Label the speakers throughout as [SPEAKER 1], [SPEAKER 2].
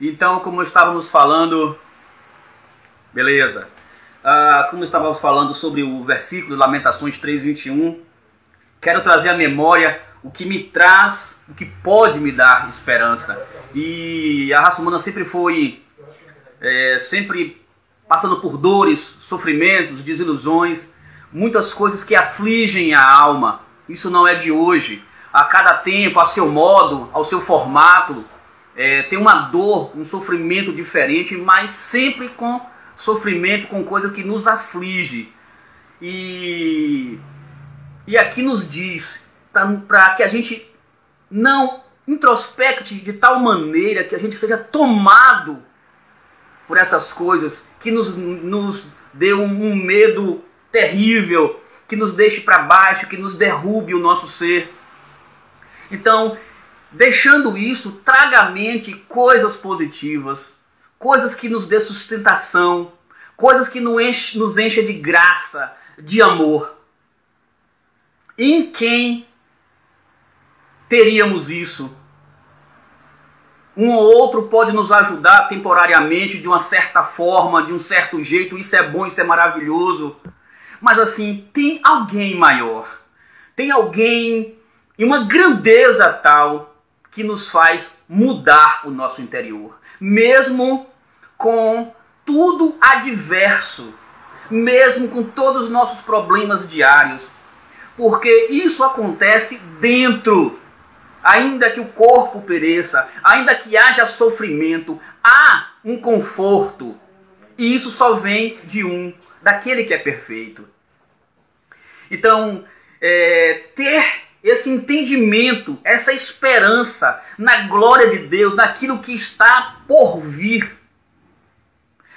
[SPEAKER 1] Então, como estávamos falando, beleza. Ah, como estávamos falando sobre o versículo Lamentações 3:21, quero trazer à memória o que me traz, o que pode me dar esperança. E a raça humana sempre foi, é, sempre passando por dores, sofrimentos, desilusões, muitas coisas que afligem a alma. Isso não é de hoje. A cada tempo, a seu modo, ao seu formato, é, tem uma dor, um sofrimento diferente, mas sempre com sofrimento, com coisa que nos aflige. E, e aqui nos diz para que a gente não introspecte de tal maneira que a gente seja tomado por essas coisas que nos, nos dê um, um medo terrível, que nos deixe para baixo, que nos derrube o nosso ser. Então, deixando isso, traga à mente coisas positivas, coisas que nos dê sustentação, coisas que nos enche, nos encha de graça, de amor. Em quem teríamos isso? Um ou outro pode nos ajudar temporariamente, de uma certa forma, de um certo jeito, isso é bom, isso é maravilhoso. Mas assim, tem alguém maior, tem alguém em uma grandeza tal que nos faz mudar o nosso interior, mesmo com tudo adverso, mesmo com todos os nossos problemas diários, porque isso acontece dentro. Ainda que o corpo pereça, ainda que haja sofrimento, há um conforto. E isso só vem de um, daquele que é perfeito. Então, é, ter esse entendimento, essa esperança na glória de Deus, naquilo que está por vir,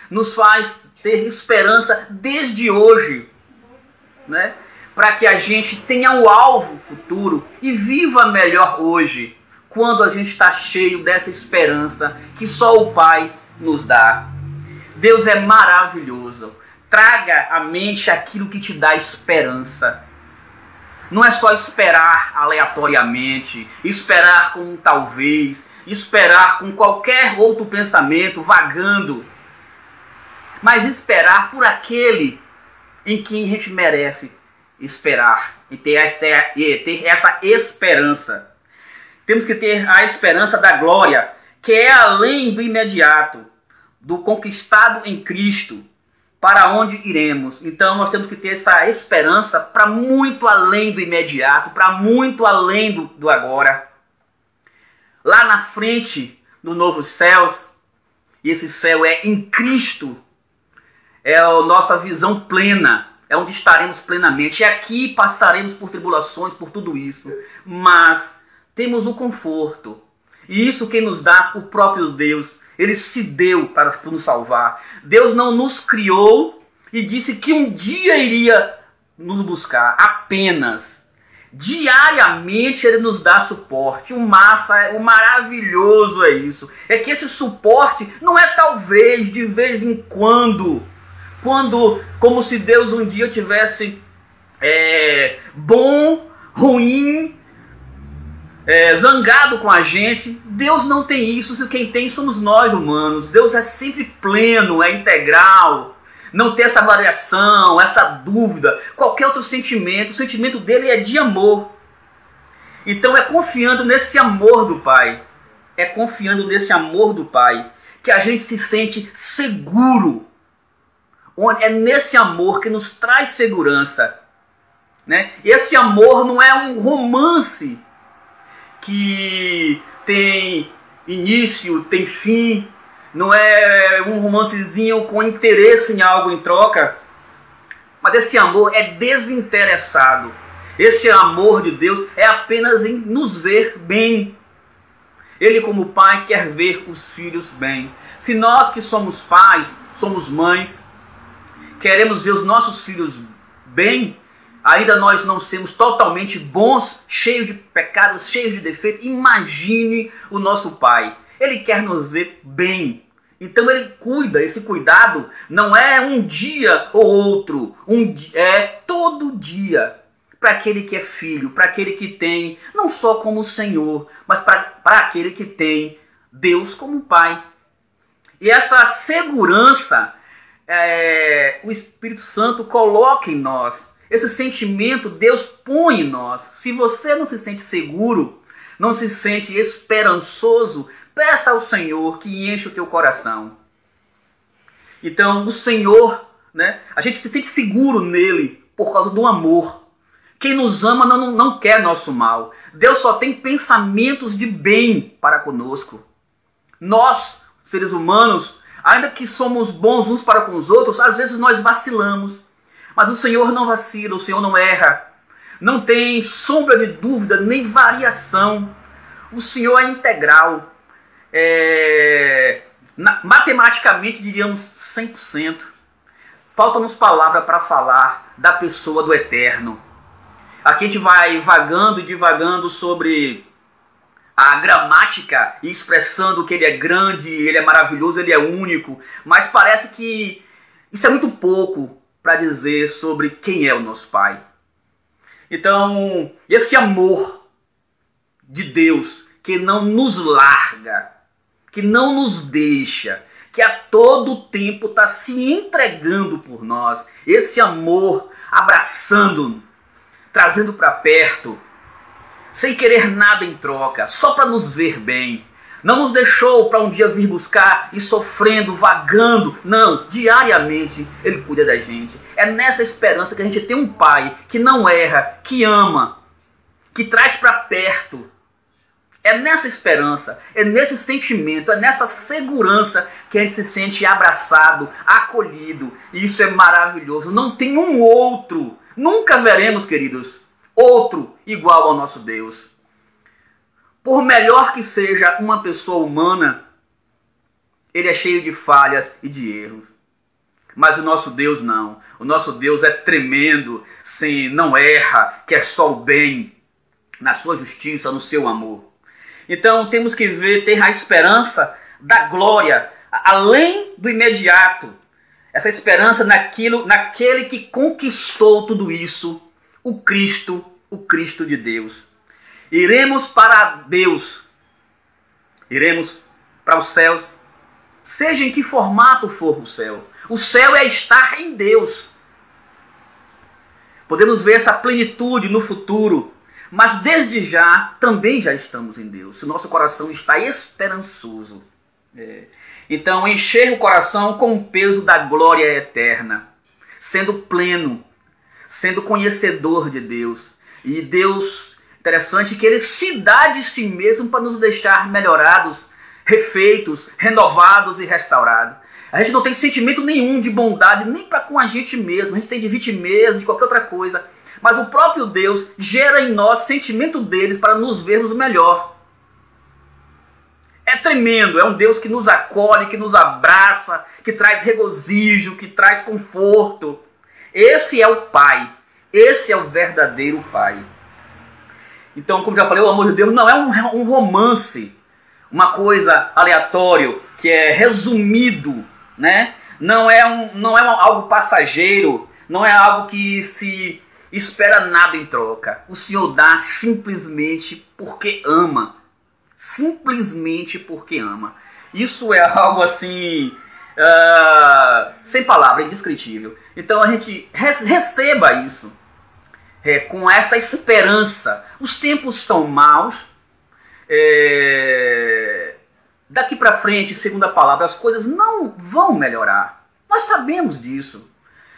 [SPEAKER 1] nos faz ter esperança desde hoje, né? Para que a gente tenha um alvo futuro e viva melhor hoje, quando a gente está cheio dessa esperança que só o Pai nos dá. Deus é maravilhoso. Traga à mente aquilo que te dá esperança. Não é só esperar aleatoriamente, esperar com um talvez, esperar com qualquer outro pensamento vagando, mas esperar por aquele em quem a gente merece esperar e ter, ter, ter essa esperança. Temos que ter a esperança da glória, que é além do imediato, do conquistado em Cristo para onde iremos. Então nós temos que ter essa esperança para muito além do imediato, para muito além do, do agora. Lá na frente, no novo céus, e esse céu é em Cristo, é a nossa visão plena, é onde estaremos plenamente. E aqui passaremos por tribulações, por tudo isso, mas temos o conforto. E isso quem nos dá o próprio Deus ele se deu para nos salvar. Deus não nos criou e disse que um dia iria nos buscar apenas. Diariamente ele nos dá suporte. O massa, o maravilhoso é isso. É que esse suporte não é talvez de vez em quando, quando como se Deus um dia tivesse é, bom, ruim, é, zangado com a gente. Deus não tem isso, quem tem somos nós humanos. Deus é sempre pleno, é integral. Não tem essa variação, essa dúvida, qualquer outro sentimento. O sentimento dele é de amor. Então é confiando nesse amor do Pai, é confiando nesse amor do Pai, que a gente se sente seguro. É nesse amor que nos traz segurança. Né? Esse amor não é um romance que tem início, tem fim, não é um romancezinho com interesse em algo em troca, mas esse amor é desinteressado. Esse amor de Deus é apenas em nos ver bem. Ele, como pai, quer ver os filhos bem. Se nós que somos pais, somos mães, queremos ver os nossos filhos bem, ainda nós não somos totalmente bons, cheios de pecados, cheios de defeitos, imagine o nosso Pai. Ele quer nos ver bem. Então ele cuida, esse cuidado não é um dia ou outro, um, é todo dia. Para aquele que é filho, para aquele que tem, não só como Senhor, mas para aquele que tem Deus como Pai. E essa segurança é, o Espírito Santo coloca em nós. Esse sentimento Deus põe em nós. Se você não se sente seguro, não se sente esperançoso, peça ao Senhor que enche o teu coração. Então, o Senhor, né, a gente se sente seguro nele por causa do amor. Quem nos ama não, não quer nosso mal. Deus só tem pensamentos de bem para conosco. Nós, seres humanos, ainda que somos bons uns para com os outros, às vezes nós vacilamos. Mas o Senhor não vacila, o Senhor não erra. Não tem sombra de dúvida, nem variação. O Senhor é integral. É, na, matematicamente diríamos 100%. Falta-nos palavra para falar da pessoa do eterno. Aqui a gente vai vagando e divagando sobre a gramática e expressando que ele é grande, ele é maravilhoso, ele é único, mas parece que isso é muito pouco para dizer sobre quem é o nosso Pai. Então, esse amor de Deus que não nos larga, que não nos deixa, que a todo tempo está se entregando por nós, esse amor abraçando, trazendo para perto, sem querer nada em troca, só para nos ver bem. Não nos deixou para um dia vir buscar e sofrendo, vagando. Não, diariamente Ele cuida da gente. É nessa esperança que a gente tem um Pai que não erra, que ama, que traz para perto. É nessa esperança, é nesse sentimento, é nessa segurança que a gente se sente abraçado, acolhido. E isso é maravilhoso. Não tem um outro. Nunca veremos, queridos, outro igual ao nosso Deus. Por melhor que seja uma pessoa humana, ele é cheio de falhas e de erros. Mas o nosso Deus não. O nosso Deus é tremendo, sim, não erra, quer só o bem, na sua justiça, no seu amor. Então temos que ver, ter a esperança da glória, além do imediato. Essa esperança naquilo, naquele que conquistou tudo isso o Cristo, o Cristo de Deus. Iremos para Deus, iremos para os céus, seja em que formato for o céu. O céu é estar em Deus. Podemos ver essa plenitude no futuro, mas desde já também já estamos em Deus. O nosso coração está esperançoso. É. Então, encher o coração com o peso da glória eterna, sendo pleno, sendo conhecedor de Deus. E Deus, interessante que ele se dá de si mesmo para nos deixar melhorados, refeitos, renovados e restaurados. A gente não tem sentimento nenhum de bondade nem para com a gente mesmo. A gente tem de vitimeza, de qualquer outra coisa. Mas o próprio Deus gera em nós sentimento deles para nos vermos melhor. É tremendo, é um Deus que nos acolhe, que nos abraça, que traz regozijo, que traz conforto. Esse é o Pai. Esse é o verdadeiro Pai. Então, como já falei, o amor de Deus não é um, um romance, uma coisa aleatória, que é resumido, né? Não é, um, não é algo passageiro, não é algo que se espera nada em troca. O Senhor dá simplesmente porque ama. Simplesmente porque ama. Isso é algo assim uh, sem palavra, indescritível. Então a gente receba isso é, com essa esperança. Os tempos são maus. É, daqui para frente, segundo a palavra, as coisas não vão melhorar. Nós sabemos disso.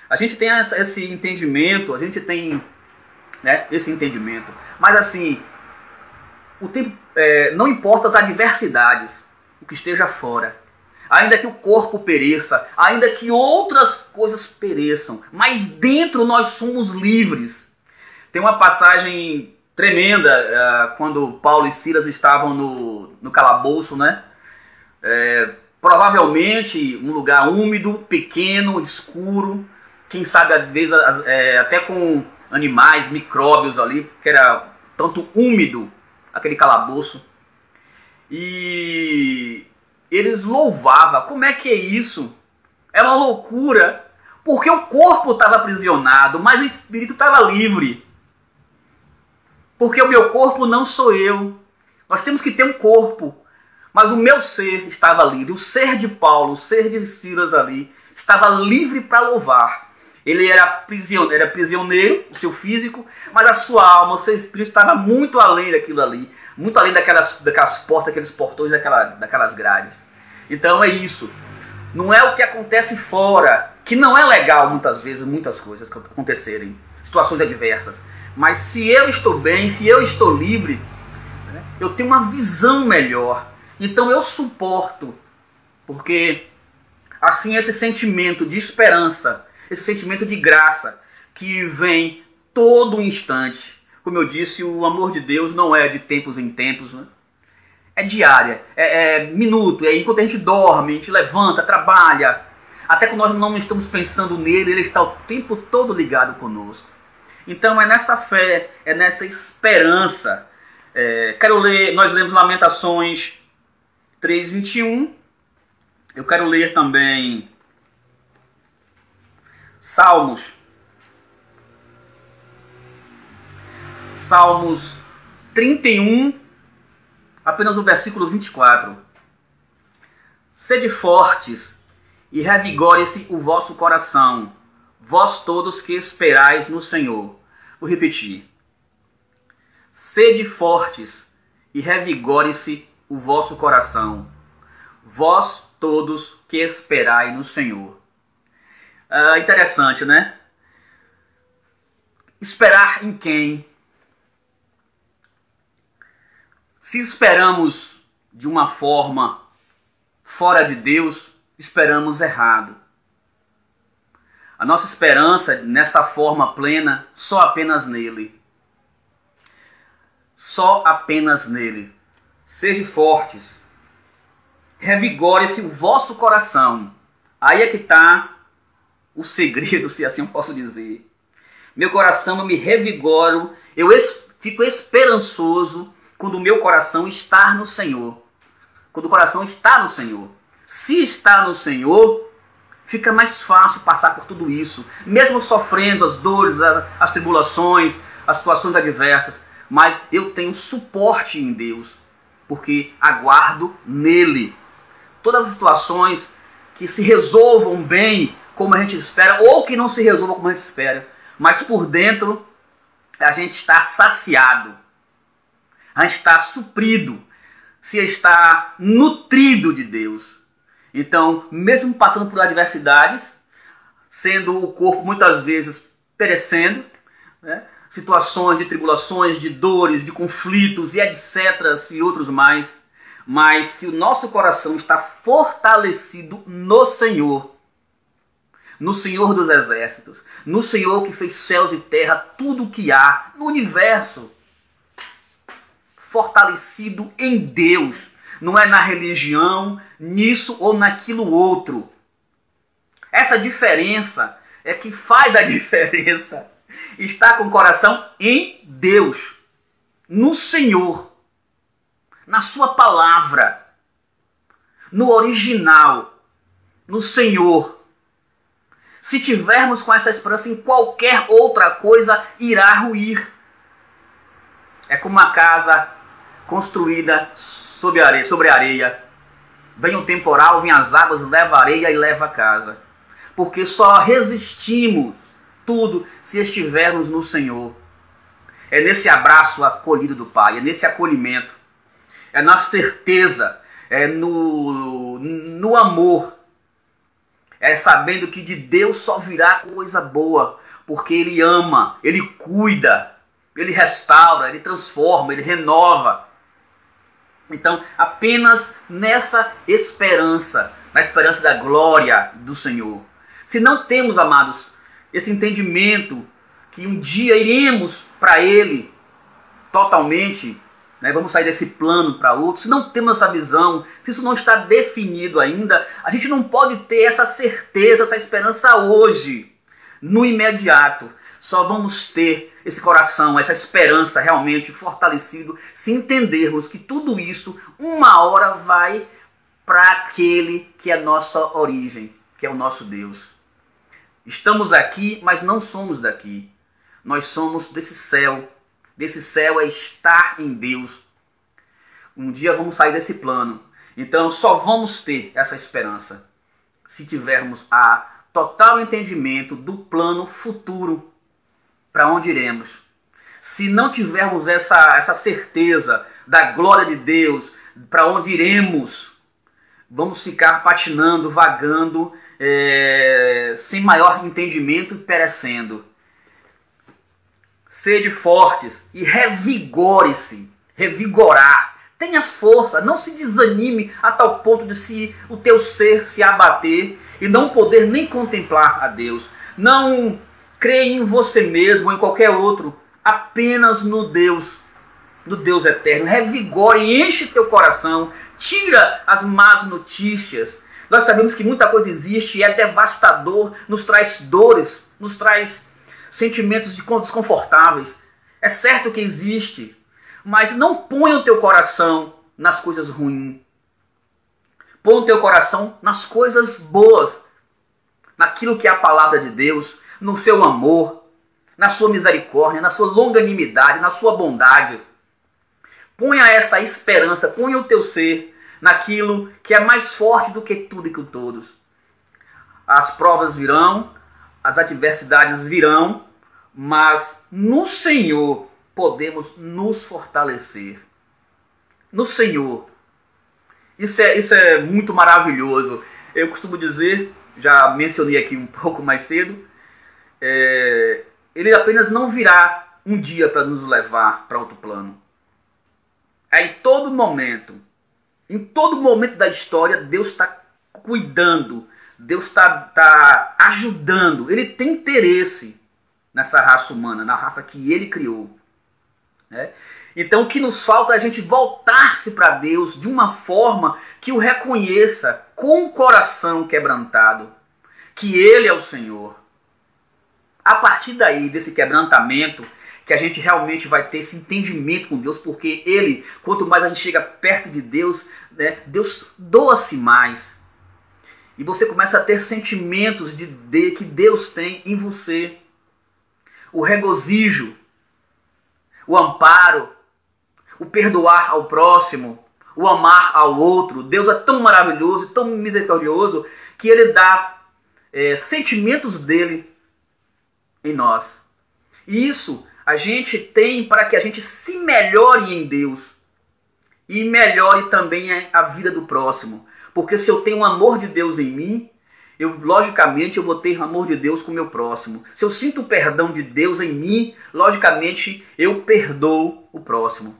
[SPEAKER 1] A gente tem essa, esse entendimento, a gente tem né, esse entendimento. Mas assim, o tempo é, não importa as adversidades, o que esteja fora ainda que o corpo pereça, ainda que outras coisas pereçam, mas dentro nós somos livres. Tem uma passagem tremenda uh, quando Paulo e Silas estavam no, no calabouço, né? É, provavelmente um lugar úmido, pequeno, escuro, quem sabe às vezes é, até com animais, micróbios ali, que era tanto úmido aquele calabouço. E eles louvavam. Como é que é isso? É uma loucura. Porque o corpo estava aprisionado, mas o espírito estava livre. Porque o meu corpo não sou eu. Nós temos que ter um corpo. Mas o meu ser estava livre, o ser de Paulo, o ser de Silas ali, estava livre para louvar. Ele era prisioneiro, era prisioneiro, o seu físico, mas a sua alma, o seu espírito estava muito além daquilo ali, muito além daquelas, daquelas portas, daqueles portões, daquela, daquelas grades. Então é isso. Não é o que acontece fora, que não é legal muitas vezes, muitas coisas acontecerem, situações adversas. Mas se eu estou bem, se eu estou livre, né, eu tenho uma visão melhor. Então eu suporto, porque assim esse sentimento de esperança, esse sentimento de graça que vem todo instante. Como eu disse, o amor de Deus não é de tempos em tempos, né? é diária, é, é minuto, é enquanto a gente dorme, a gente levanta, trabalha. Até quando nós não estamos pensando nele, ele está o tempo todo ligado conosco. Então é nessa fé, é nessa esperança. É, quero ler, nós lemos Lamentações 3,21. Eu quero ler também Salmos. Salmos 31, apenas o versículo 24. Sede fortes e revigore-se o vosso coração, vós todos que esperais no Senhor. Vou repetir. Sede fortes e revigore-se o vosso coração, vós todos que esperai no Senhor. Ah, interessante, né? Esperar em quem? Se esperamos de uma forma fora de Deus, esperamos errado. Nossa esperança nessa forma plena só apenas nele. Só apenas nele. Sejam fortes. Revigore-se o vosso coração. Aí é que está o segredo, se assim eu posso dizer. Meu coração eu me revigoro, eu es fico esperançoso quando o meu coração está no Senhor. Quando o coração está no Senhor. Se está no Senhor, fica mais fácil passar por tudo isso, mesmo sofrendo as dores, as tribulações, as situações adversas. Mas eu tenho suporte em Deus, porque aguardo nele. Todas as situações que se resolvam bem como a gente espera, ou que não se resolvam como a gente espera, mas por dentro a gente está saciado a estar suprido, se está nutrido de Deus. Então, mesmo passando por adversidades, sendo o corpo muitas vezes perecendo, né? situações de tribulações, de dores, de conflitos e etc. e outros mais, mas se o nosso coração está fortalecido no Senhor, no Senhor dos exércitos, no Senhor que fez céus e terra, tudo o que há no universo, fortalecido em Deus, não é na religião, nisso ou naquilo outro. Essa diferença é que faz a diferença. Está com o coração em Deus, no Senhor, na Sua palavra, no original, no Senhor. Se tivermos com essa esperança em qualquer outra coisa, irá ruir. É como uma casa construída sobre areia, sobre areia. Vem um temporal, vem as águas, leva areia e leva a casa. Porque só resistimos tudo se estivermos no Senhor. É nesse abraço acolhido do Pai, é nesse acolhimento, é na certeza, é no, no amor, é sabendo que de Deus só virá coisa boa, porque Ele ama, Ele cuida, Ele restaura, Ele transforma, Ele renova. Então, apenas nessa esperança, na esperança da glória do Senhor. Se não temos, amados, esse entendimento que um dia iremos para Ele totalmente, né, vamos sair desse plano para outro, se não temos essa visão, se isso não está definido ainda, a gente não pode ter essa certeza, essa esperança hoje, no imediato. Só vamos ter esse coração, essa esperança realmente fortalecido, se entendermos que tudo isso, uma hora, vai para aquele que é nossa origem, que é o nosso Deus. Estamos aqui, mas não somos daqui. Nós somos desse céu. Desse céu é estar em Deus. Um dia vamos sair desse plano Então só vamos ter essa esperança se tivermos a total entendimento do plano futuro para onde iremos. Se não tivermos essa, essa certeza da glória de Deus, para onde iremos, vamos ficar patinando, vagando, é, sem maior entendimento e perecendo. Sede fortes e revigore-se, revigorar. Tenha força, não se desanime a tal ponto de se o teu ser se abater e não poder nem contemplar a Deus. Não creia em você mesmo ou em qualquer outro, apenas no Deus, no Deus eterno. Revigore enche teu coração, tira as más notícias. Nós sabemos que muita coisa existe e é devastador, nos traz dores, nos traz sentimentos desconfortáveis. É certo que existe, mas não ponha o teu coração nas coisas ruins. Põe o teu coração nas coisas boas, naquilo que é a palavra de Deus, no seu amor, na sua misericórdia, na sua longanimidade, na sua bondade. Ponha essa esperança, ponha o teu ser naquilo que é mais forte do que tudo e que todos. As provas virão, as adversidades virão, mas no Senhor podemos nos fortalecer. No Senhor. Isso é, isso é muito maravilhoso. Eu costumo dizer, já mencionei aqui um pouco mais cedo, é, ele apenas não virá um dia para nos levar para outro plano. É em todo momento, em todo momento da história, Deus está cuidando, Deus está tá ajudando, Ele tem interesse nessa raça humana, na raça que Ele criou. Né? Então o que nos falta é a gente voltar-se para Deus de uma forma que o reconheça com o coração quebrantado, que Ele é o Senhor. A partir daí, desse quebrantamento, que a gente realmente vai ter esse entendimento com Deus, porque Ele, quanto mais a gente chega perto de Deus, né, Deus doa-se mais. E você começa a ter sentimentos de, de que Deus tem em você. O regozijo, o amparo, o perdoar ao próximo, o amar ao outro. Deus é tão maravilhoso, tão misericordioso, que Ele dá é, sentimentos dele em nós. E isso a gente tem para que a gente se melhore em Deus e melhore também a vida do próximo. Porque se eu tenho o amor de Deus em mim, eu logicamente eu vou ter amor de Deus com o meu próximo. Se eu sinto o perdão de Deus em mim, logicamente eu perdoo o próximo.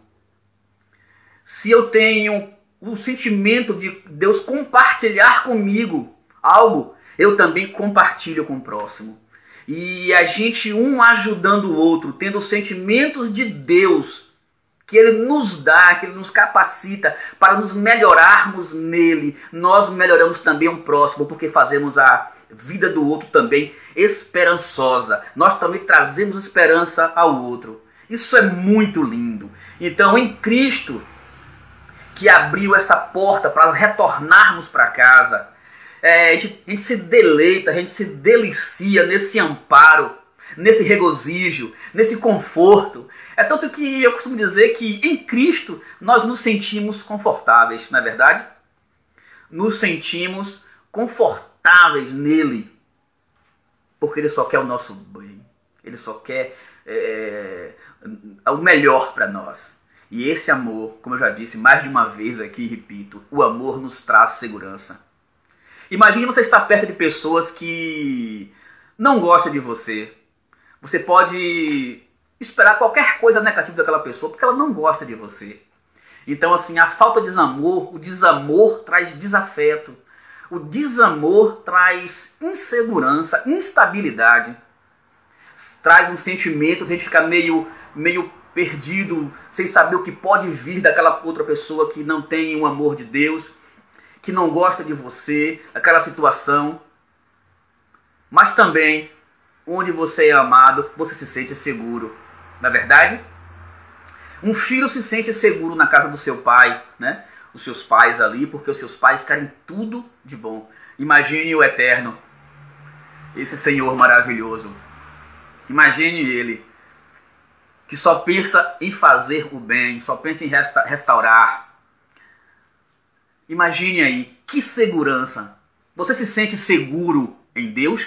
[SPEAKER 1] Se eu tenho o sentimento de Deus compartilhar comigo algo, eu também compartilho com o próximo e a gente um ajudando o outro, tendo os sentimentos de Deus que Ele nos dá, que Ele nos capacita para nos melhorarmos nele, nós melhoramos também o próximo, porque fazemos a vida do outro também esperançosa. Nós também trazemos esperança ao outro. Isso é muito lindo. Então, em Cristo, que abriu essa porta para retornarmos para casa, é, a, gente, se deleita, a gente se delicia nesse amparo, nesse regozijo, nesse conforto. É tanto que eu costumo dizer que em Cristo nós nos sentimos confortáveis, não é verdade? Nos sentimos confortáveis nele, porque ele só quer o nosso bem, ele só quer é, o melhor para nós. E esse amor, como eu já disse mais de uma vez aqui, repito, o amor nos traz segurança. Imagine você estar perto de pessoas que não gostam de você. Você pode esperar qualquer coisa negativa daquela pessoa porque ela não gosta de você. Então, assim, a falta de desamor, o desamor traz desafeto. O desamor traz insegurança, instabilidade. Traz um sentimento, a gente fica meio, meio perdido, sem saber o que pode vir daquela outra pessoa que não tem o amor de Deus que não gosta de você, aquela situação. Mas também, onde você é amado, você se sente seguro. Na é verdade? Um filho se sente seguro na casa do seu pai, né? Os seus pais ali, porque os seus pais querem tudo de bom. Imagine o eterno, esse Senhor maravilhoso. Imagine ele, que só pensa em fazer o bem, só pensa em resta restaurar, Imagine aí, que segurança. Você se sente seguro em Deus?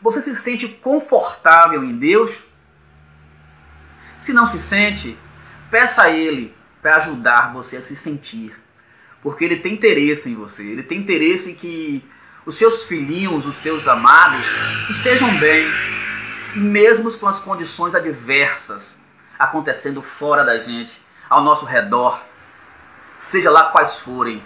[SPEAKER 1] Você se sente confortável em Deus? Se não se sente, peça a Ele para ajudar você a se sentir. Porque Ele tem interesse em você. Ele tem interesse em que os seus filhinhos, os seus amados, estejam bem, mesmo com as condições adversas acontecendo fora da gente, ao nosso redor, seja lá quais forem.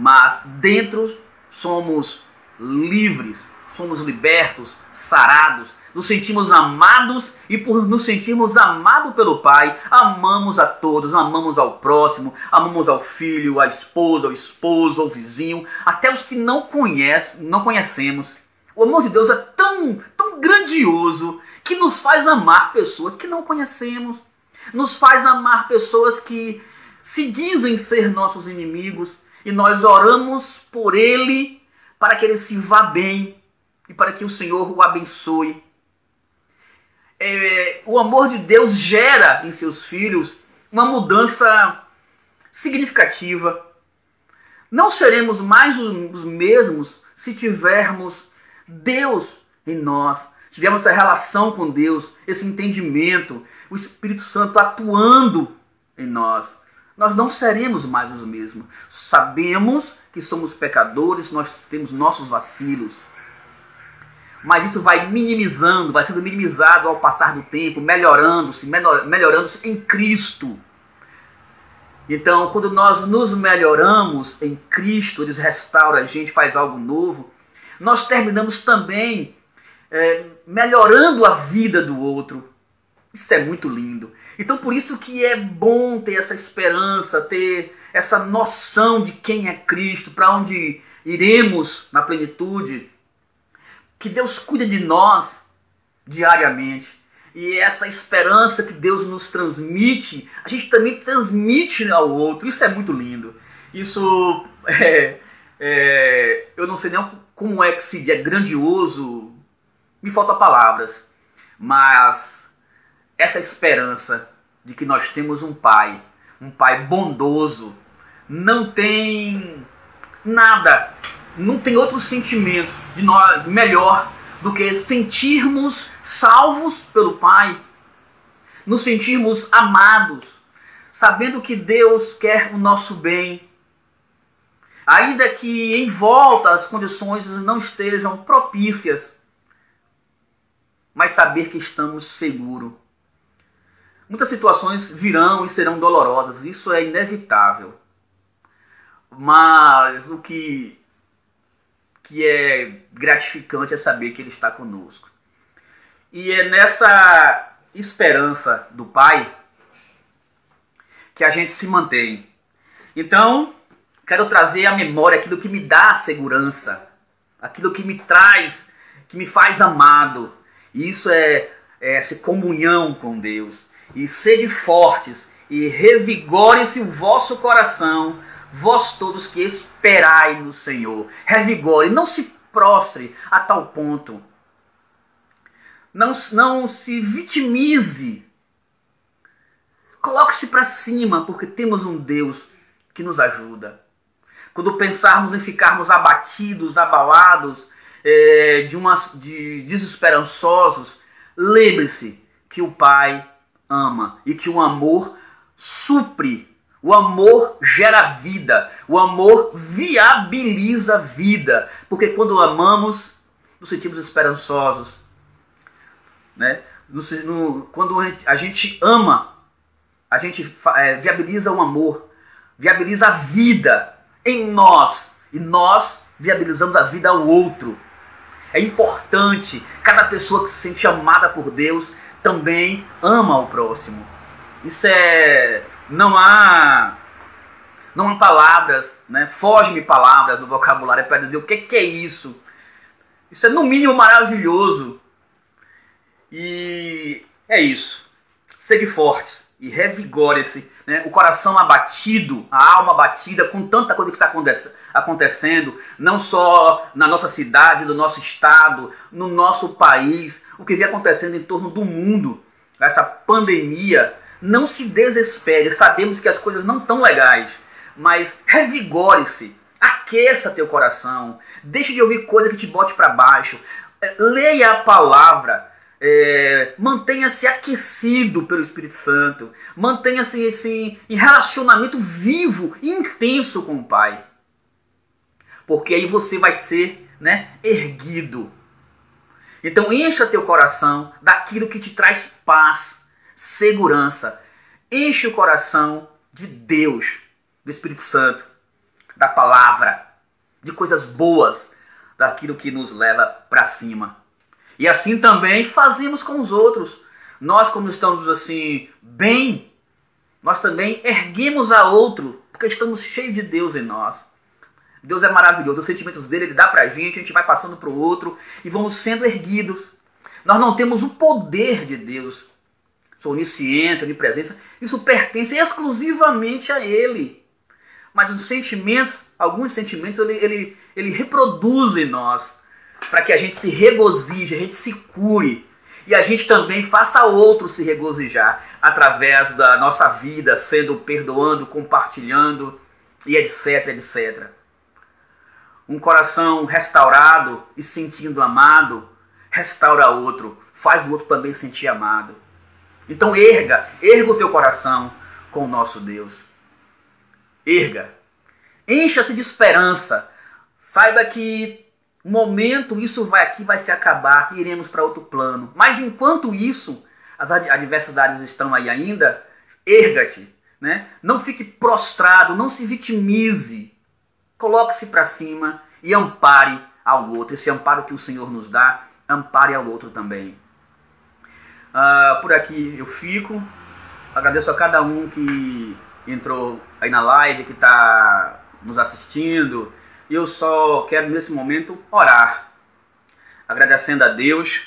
[SPEAKER 1] Mas dentro somos livres, somos libertos, sarados, nos sentimos amados e por nos sentirmos amados pelo Pai, amamos a todos, amamos ao próximo, amamos ao filho, à esposa, ao esposo, ao vizinho, até os que não conhecem, não conhecemos. O amor de Deus é tão, tão grandioso que nos faz amar pessoas que não conhecemos, nos faz amar pessoas que se dizem ser nossos inimigos e nós oramos por ele para que ele se vá bem e para que o Senhor o abençoe. É, o amor de Deus gera em seus filhos uma mudança significativa. Não seremos mais os mesmos se tivermos Deus em nós, tivermos essa relação com Deus, esse entendimento, o Espírito Santo atuando em nós. Nós não seremos mais os mesmos. Sabemos que somos pecadores, nós temos nossos vacilos mas isso vai minimizando, vai sendo minimizado ao passar do tempo, melhorando-se, melhorando-se em Cristo. Então, quando nós nos melhoramos em Cristo, Ele restaura a gente, faz algo novo, nós terminamos também é, melhorando a vida do outro. Isso é muito lindo. Então, por isso que é bom ter essa esperança, ter essa noção de quem é Cristo, para onde iremos na plenitude que Deus cuida de nós diariamente. E essa esperança que Deus nos transmite, a gente também transmite ao outro. Isso é muito lindo. Isso é, é, eu não sei nem como é que se é grandioso. Me faltam palavras. Mas essa esperança de que nós temos um pai, um pai bondoso, não tem nada não tem outros sentimentos de nós, melhor do que sentirmos salvos pelo Pai, nos sentirmos amados, sabendo que Deus quer o nosso bem, ainda que em volta as condições não estejam propícias, mas saber que estamos seguros. Muitas situações virão e serão dolorosas, isso é inevitável. Mas o que que é gratificante é saber que Ele está conosco. E é nessa esperança do Pai que a gente se mantém. Então, quero trazer à memória aquilo que me dá segurança, aquilo que me traz, que me faz amado. Isso é, é essa comunhão com Deus. E sede fortes e revigore-se o vosso coração vós todos que esperai no Senhor, revigore, não se prostre a tal ponto. Não, não se vitimize. Coloque-se para cima, porque temos um Deus que nos ajuda. Quando pensarmos em ficarmos abatidos, abalados, é, de, uma, de desesperançosos, lembre-se que o Pai ama e que o amor supre o amor gera vida. O amor viabiliza vida. Porque quando amamos, nos sentimos esperançosos. Né? No, no, quando a gente ama, a gente é, viabiliza o amor, viabiliza a vida em nós. E nós viabilizamos a vida ao outro. É importante. Cada pessoa que se sente amada por Deus também ama o próximo. Isso é não há não há palavras, né? Foge-me palavras no vocabulário para dizer o que, que é isso. Isso é no mínimo maravilhoso. E é isso. Segue fortes e revigore-se. Né? O coração abatido, a alma abatida com tanta coisa que está acontecendo, não só na nossa cidade, no nosso estado, no nosso país, o que vem acontecendo em torno do mundo, essa pandemia não se desespere, sabemos que as coisas não estão legais, mas revigore-se Aqueça teu coração. Deixe de ouvir coisa que te bote para baixo. É, leia a palavra. É, mantenha-se aquecido pelo Espírito Santo. Mantenha-se assim, em relacionamento vivo e intenso com o Pai. Porque aí você vai ser né, erguido. Então encha teu coração daquilo que te traz paz, segurança. Enche o coração de Deus, do Espírito Santo, da palavra, de coisas boas, daquilo que nos leva para cima. E assim também fazemos com os outros. Nós, como estamos assim, bem, nós também erguemos a outro, porque estamos cheios de Deus em nós. Deus é maravilhoso, os sentimentos dele ele dá pra gente, a gente vai passando pro outro e vamos sendo erguidos. Nós não temos o poder de Deus, sua onisciência, onipresença, isso pertence exclusivamente a ele. Mas os sentimentos, alguns sentimentos, ele, ele, ele reproduz em nós para que a gente se regozije, a gente se cure e a gente também faça outro se regozijar através da nossa vida, sendo perdoando, compartilhando e etc, etc. Um coração restaurado e sentindo amado restaura outro, faz o outro também sentir amado. Então erga, erga o teu coração com o nosso Deus. Erga. Encha-se de esperança. Saiba que momento isso vai aqui vai se acabar e iremos para outro plano. Mas enquanto isso, as adversidades estão aí ainda, erga-te, né? Não fique prostrado, não se vitimize. Coloque-se para cima e ampare ao outro. Esse amparo que o Senhor nos dá, ampare ao outro também. Uh, por aqui eu fico. Agradeço a cada um que entrou aí na live, que está nos assistindo eu só quero nesse momento orar, agradecendo a Deus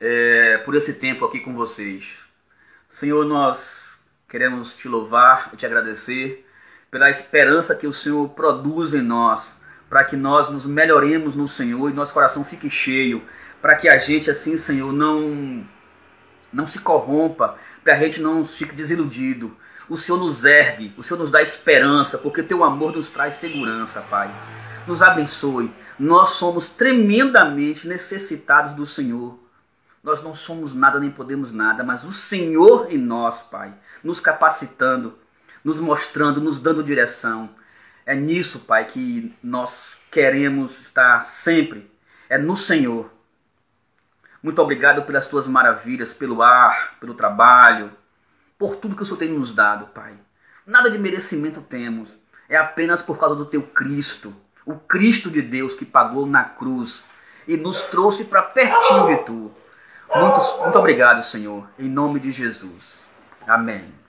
[SPEAKER 1] é, por esse tempo aqui com vocês. Senhor, nós queremos te louvar e te agradecer pela esperança que o Senhor produz em nós, para que nós nos melhoremos no Senhor e nosso coração fique cheio, para que a gente assim, Senhor, não não se corrompa, para a gente não fique desiludido, o Senhor nos ergue, o Senhor nos dá esperança, porque teu amor nos traz segurança, Pai. Nos abençoe. Nós somos tremendamente necessitados do Senhor. Nós não somos nada nem podemos nada, mas o Senhor em nós, Pai, nos capacitando, nos mostrando, nos dando direção. É nisso, Pai, que nós queremos estar sempre. É no Senhor. Muito obrigado pelas tuas maravilhas, pelo ar, pelo trabalho, por tudo que o Senhor tem nos dado, Pai. Nada de merecimento temos. É apenas por causa do teu Cristo. O Cristo de Deus que pagou na cruz e nos trouxe para pertinho de tu. Muito, muito obrigado, Senhor. Em nome de Jesus. Amém.